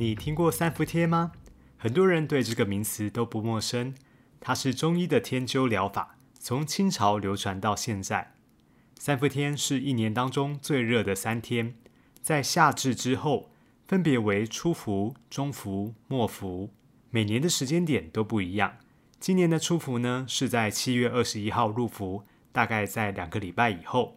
你听过三伏贴吗？很多人对这个名词都不陌生。它是中医的天灸疗法，从清朝流传到现在。三伏天是一年当中最热的三天，在夏至之后，分别为初伏、中伏、末伏。每年的时间点都不一样。今年的初伏呢，是在七月二十一号入伏，大概在两个礼拜以后。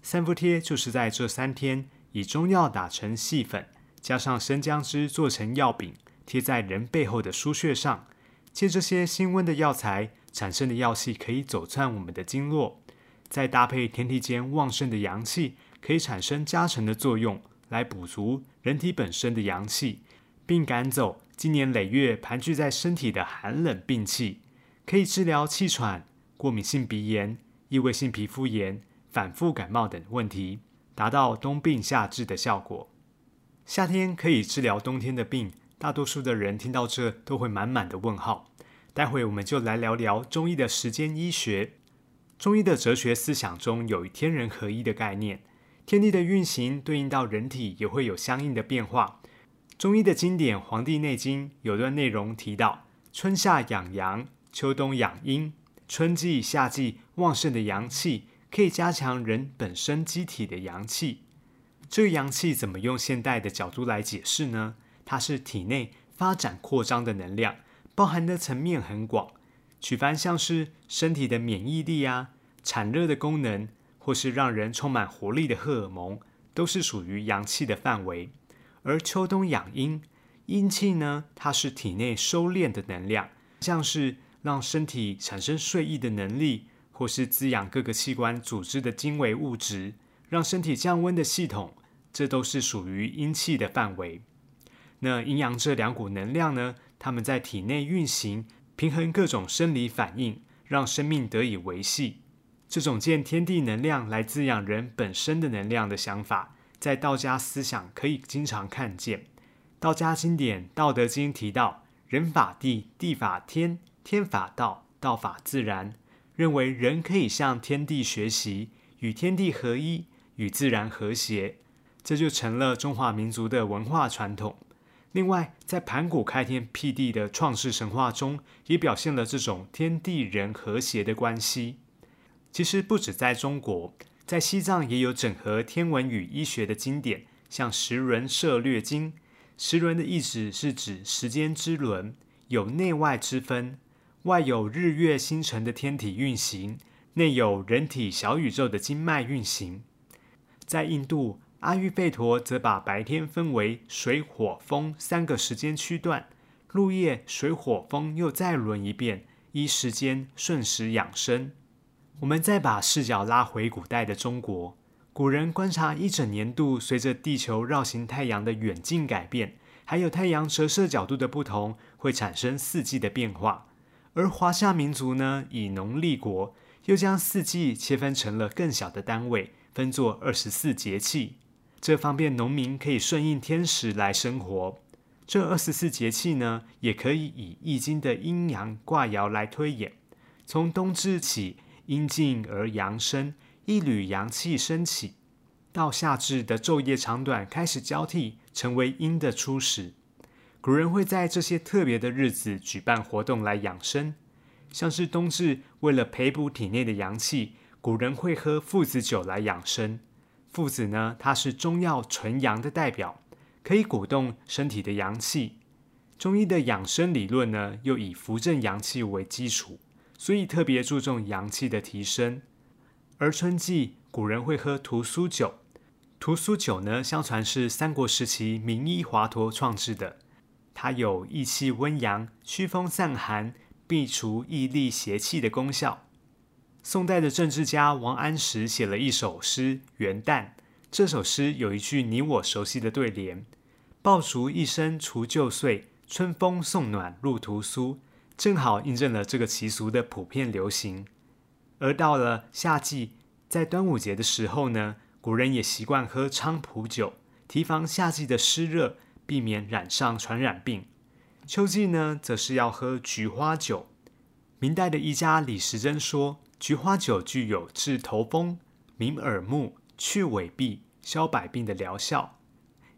三伏贴就是在这三天，以中药打成细粉。加上生姜汁做成药饼，贴在人背后的腧穴上，借这些辛温的药材产生的药气，可以走窜我们的经络，再搭配天地间旺盛的阳气，可以产生加成的作用，来补足人体本身的阳气，并赶走今年累月盘踞在身体的寒冷病气，可以治疗气喘、过敏性鼻炎、异位性皮肤炎、反复感冒等问题，达到冬病夏治的效果。夏天可以治疗冬天的病，大多数的人听到这都会满满的问号。待会我们就来聊聊中医的时间医学。中医的哲学思想中有天人合一的概念，天地的运行对应到人体也会有相应的变化。中医的经典《黄帝内经》有段内容提到：春夏养阳，秋冬养阴。春季、夏季旺盛的阳气，可以加强人本身机体的阳气。这个阳气怎么用现代的角度来解释呢？它是体内发展扩张的能量，包含的层面很广。举凡像是身体的免疫力啊、产热的功能，或是让人充满活力的荷尔蒙，都是属于阳气的范围。而秋冬养阴，阴气呢，它是体内收敛的能量，像是让身体产生睡意的能力，或是滋养各个器官组织的精微物质。让身体降温的系统，这都是属于阴气的范围。那阴阳这两股能量呢？它们在体内运行，平衡各种生理反应，让生命得以维系。这种见天地能量来滋养人本身的能量的想法，在道家思想可以经常看见。道家经典《道德经》提到：“人法地，地法天，天法道，道法自然。”认为人可以向天地学习，与天地合一。与自然和谐，这就成了中华民族的文化传统。另外，在盘古开天辟地的创世神话中，也表现了这种天地人和谐的关系。其实，不止在中国，在西藏也有整合天文与医学的经典，像《时轮涉略经》。时轮的意思是指时间之轮，有内外之分，外有日月星辰的天体运行，内有人体小宇宙的经脉运行。在印度，阿育吠陀则把白天分为水、火、风三个时间区段，入夜水、火、风又再轮一遍，依时间顺时养生。我们再把视角拉回古代的中国，古人观察一整年度，随着地球绕行太阳的远近改变，还有太阳折射角度的不同，会产生四季的变化。而华夏民族呢，以农立国，又将四季切分成了更小的单位。分作二十四节气，这方便农民可以顺应天时来生活。这二十四节气呢，也可以以易经的阴阳卦爻来推演。从冬至起，阴静而阳生，一缕阳气升起，到夏至的昼夜长短开始交替，成为阴的初始。古人会在这些特别的日子举办活动来养生，像是冬至，为了培补体内的阳气。古人会喝附子酒来养生。附子呢，它是中药纯阳的代表，可以鼓动身体的阳气。中医的养生理论呢，又以扶正阳气为基础，所以特别注重阳气的提升。而春季，古人会喝屠苏酒。屠苏酒呢，相传是三国时期名医华佗创制的，它有益气温阳、驱风散寒、避除疫痢邪气的功效。宋代的政治家王安石写了一首诗《元旦》。这首诗有一句你我熟悉的对联：“爆竹一声除旧岁，春风送暖入屠苏，正好印证了这个习俗的普遍流行。而到了夏季，在端午节的时候呢，古人也习惯喝菖蒲酒，提防夏季的湿热，避免染上传染病。秋季呢，则是要喝菊花酒。明代的医家李时珍说，菊花酒具有治头风、明耳目、去痿痹、消百病的疗效。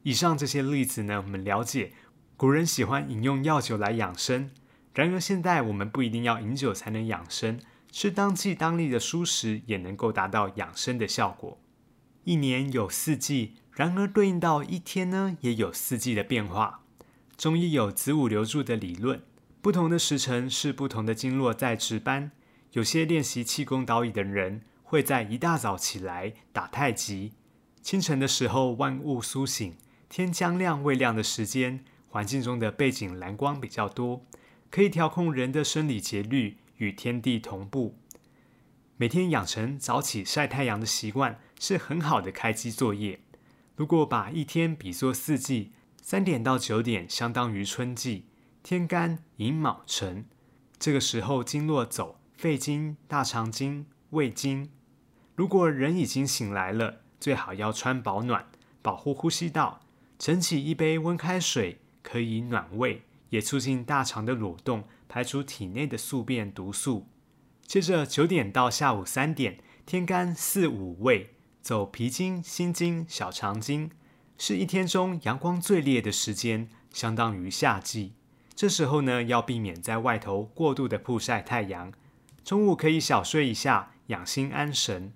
以上这些例子呢，我们了解古人喜欢饮用药酒来养生。然而现在我们不一定要饮酒才能养生。吃当季当令的蔬食也能够达到养生的效果。一年有四季，然而对应到一天呢，也有四季的变化。中医有子午流注的理论，不同的时辰是不同的经络在值班。有些练习气功导引的人，会在一大早起来打太极。清晨的时候，万物苏醒，天将亮未亮的时间，环境中的背景蓝光比较多，可以调控人的生理节律。与天地同步，每天养成早起晒太阳的习惯是很好的开机作业。如果把一天比作四季，三点到九点相当于春季，天干寅卯辰，这个时候经络走肺经、大肠经、胃经。如果人已经醒来了，最好要穿保暖，保护呼吸道。盛起一杯温开水，可以暖胃，也促进大肠的蠕动。排除体内的宿便毒素。接着九点到下午三点，天干四五位走脾经、心经、小肠经，是一天中阳光最烈的时间，相当于夏季。这时候呢，要避免在外头过度的曝晒太阳。中午可以小睡一下，养心安神。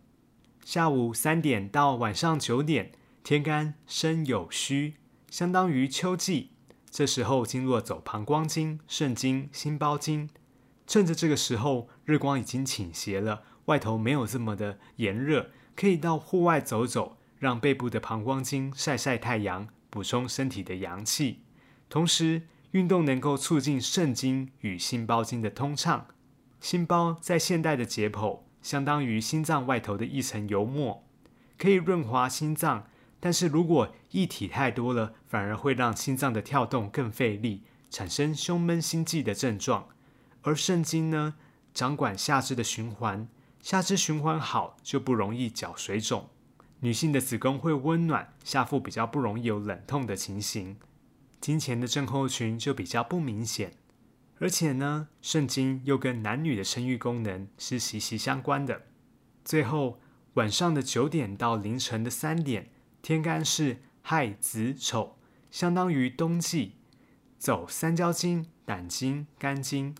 下午三点到晚上九点，天干身有虚，相当于秋季。这时候经络走膀胱经、肾经、心包经，趁着这个时候日光已经倾斜了，外头没有这么的炎热，可以到户外走走，让背部的膀胱经晒晒太阳，补充身体的阳气。同时，运动能够促进肾经与心包经的通畅。心包在现代的解剖，相当于心脏外头的一层油膜，可以润滑心脏。但是如果液体太多了，反而会让心脏的跳动更费力，产生胸闷心悸的症状。而肾经呢，掌管下肢的循环，下肢循环好，就不容易脚水肿。女性的子宫会温暖，下腹比较不容易有冷痛的情形。经前的症候群就比较不明显。而且呢，肾经又跟男女的生育功能是息息相关的。最后，晚上的九点到凌晨的三点。天干是亥子丑，相当于冬季，走三焦经、胆经、肝经。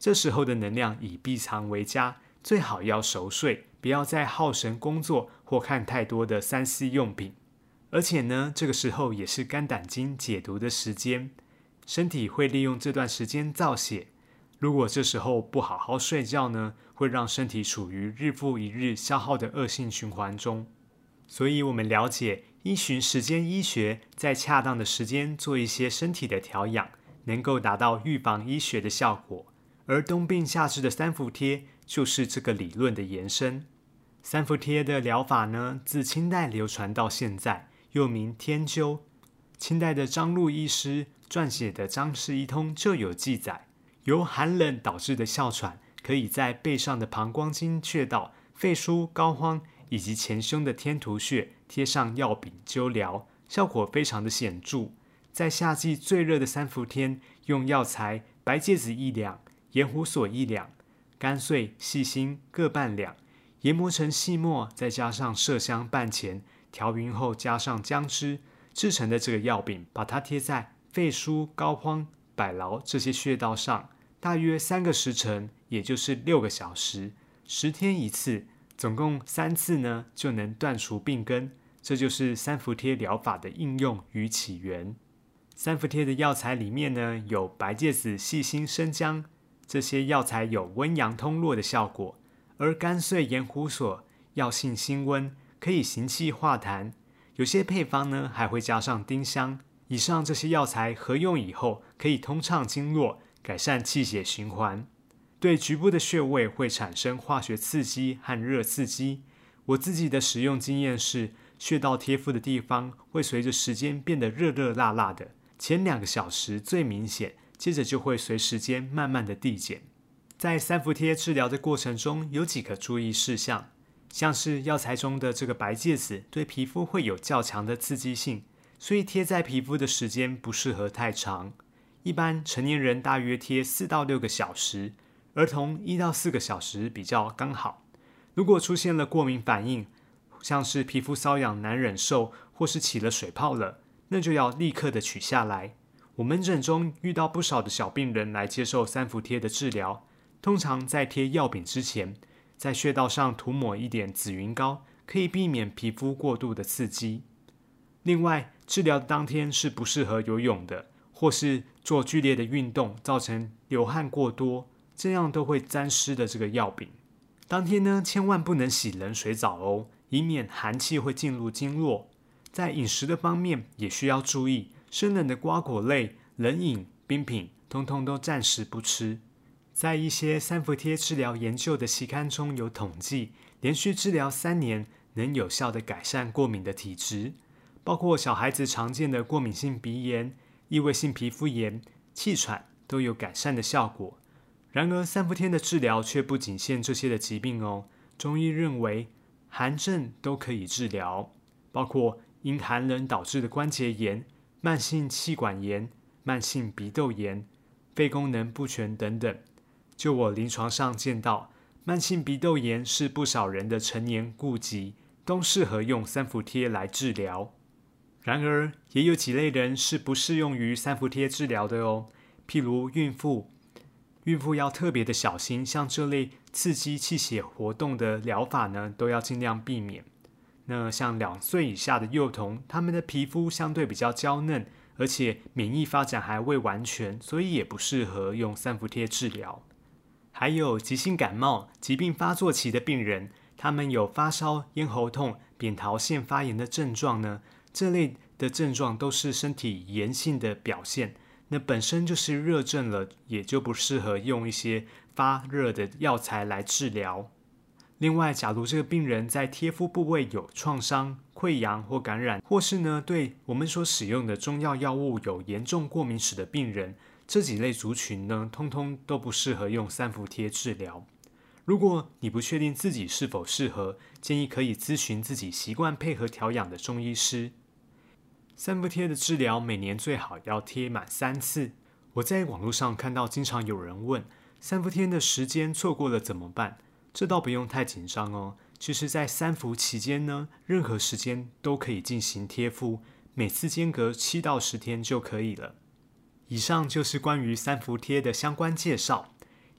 这时候的能量以闭藏为佳，最好要熟睡，不要再耗神工作或看太多的三 C 用品。而且呢，这个时候也是肝胆经解毒的时间，身体会利用这段时间造血。如果这时候不好好睡觉呢，会让身体处于日复一日消耗的恶性循环中。所以，我们了解依循时间医学，在恰当的时间做一些身体的调养，能够达到预防医学的效果。而冬病夏治的三伏贴就是这个理论的延伸。三伏贴的疗法呢，自清代流传到现在，又名天灸。清代的张璐医师撰写的《张氏医通》就有记载，由寒冷导致的哮喘，可以在背上的膀胱经穴道、肺腧、膏肓。以及前胸的天突穴贴上药饼灸疗，效果非常的显著。在夏季最热的三伏天，用药材白芥子一两，盐胡索一两，干碎细心各半两，研磨成细末，再加上麝香半钱，调匀后加上姜汁制成的这个药饼，把它贴在肺腧、膏肓、百劳这些穴道上，大约三个时辰，也就是六个小时，十天一次。总共三次呢，就能断除病根，这就是三伏贴疗法的应用与起源。三伏贴的药材里面呢，有白芥子、细辛、生姜，这些药材有温阳通络的效果；而干碎盐胡索药性辛温，可以行气化痰。有些配方呢，还会加上丁香。以上这些药材合用以后，可以通畅经络，改善气血循环。对局部的穴位会产生化学刺激和热刺激。我自己的使用经验是，穴道贴敷的地方会随着时间变得热热辣辣的，前两个小时最明显，接着就会随时间慢慢的递减。在三伏贴治疗的过程中，有几个注意事项，像是药材中的这个白芥子对皮肤会有较强的刺激性，所以贴在皮肤的时间不适合太长。一般成年人大约贴四到六个小时，儿童一到四个小时比较刚好。如果出现了过敏反应，像是皮肤瘙痒难忍受，或是起了水泡了，那就要立刻的取下来。我门诊中遇到不少的小病人来接受三伏贴的治疗。通常在贴药饼之前，在穴道上涂抹一点紫云膏，可以避免皮肤过度的刺激。另外，治疗的当天是不适合游泳的，或是做剧烈的运动，造成流汗过多，这样都会沾湿的这个药饼。当天呢，千万不能洗冷水澡哦，以免寒气会进入经络。在饮食的方面也需要注意，生冷的瓜果类、冷饮、冰品，通通都暂时不吃。在一些三伏贴治疗研究的期刊中有统计，连续治疗三年能有效的改善过敏的体质，包括小孩子常见的过敏性鼻炎、异位性皮肤炎、气喘都有改善的效果。然而，三伏天的治疗却不仅限这些的疾病哦。中医认为，寒症都可以治疗，包括因寒冷导致的关节炎、慢性气管炎、慢性鼻窦炎、肺功能不全等等。就我临床上见到，慢性鼻窦炎是不少人的成年痼疾，都适合用三伏贴来治疗。然而，也有几类人是不适用于三伏贴治疗的哦。譬如孕妇，孕妇要特别的小心，像这类刺激气血活动的疗法呢，都要尽量避免。那像两岁以下的幼童，他们的皮肤相对比较娇嫩，而且免疫发展还未完全，所以也不适合用三伏贴治疗。还有急性感冒、疾病发作期的病人，他们有发烧、咽喉痛、扁桃腺发炎的症状呢？这类的症状都是身体炎性的表现，那本身就是热症了，也就不适合用一些发热的药材来治疗。另外，假如这个病人在贴敷部位有创伤、溃疡或感染，或是呢对我们所使用的中药药物有严重过敏史的病人。这几类族群呢，通通都不适合用三伏贴治疗。如果你不确定自己是否适合，建议可以咨询自己习惯配合调养的中医师。三伏贴的治疗每年最好要贴满三次。我在网络上看到，经常有人问，三伏贴的时间错过了怎么办？这倒不用太紧张哦。其实，在三伏期间呢，任何时间都可以进行贴敷，每次间隔七到十天就可以了。以上就是关于三伏贴的相关介绍。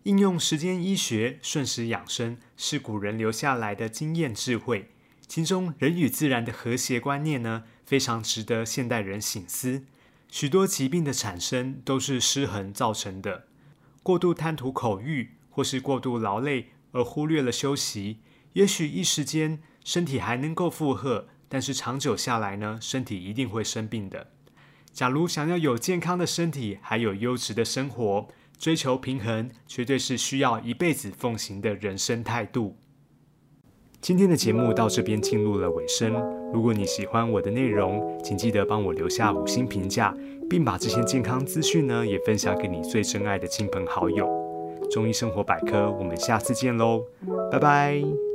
应用时间医学，顺时养生，是古人留下来的经验智慧。其中人与自然的和谐观念呢，非常值得现代人省思。许多疾病的产生都是失衡造成的。过度贪图口欲，或是过度劳累而忽略了休息，也许一时间身体还能够负荷，但是长久下来呢，身体一定会生病的。假如想要有健康的身体，还有优质的生活，追求平衡，绝对是需要一辈子奉行的人生态度。今天的节目到这边进入了尾声。如果你喜欢我的内容，请记得帮我留下五星评价，并把这些健康资讯呢也分享给你最珍爱的亲朋好友。中医生活百科，我们下次见喽，拜拜。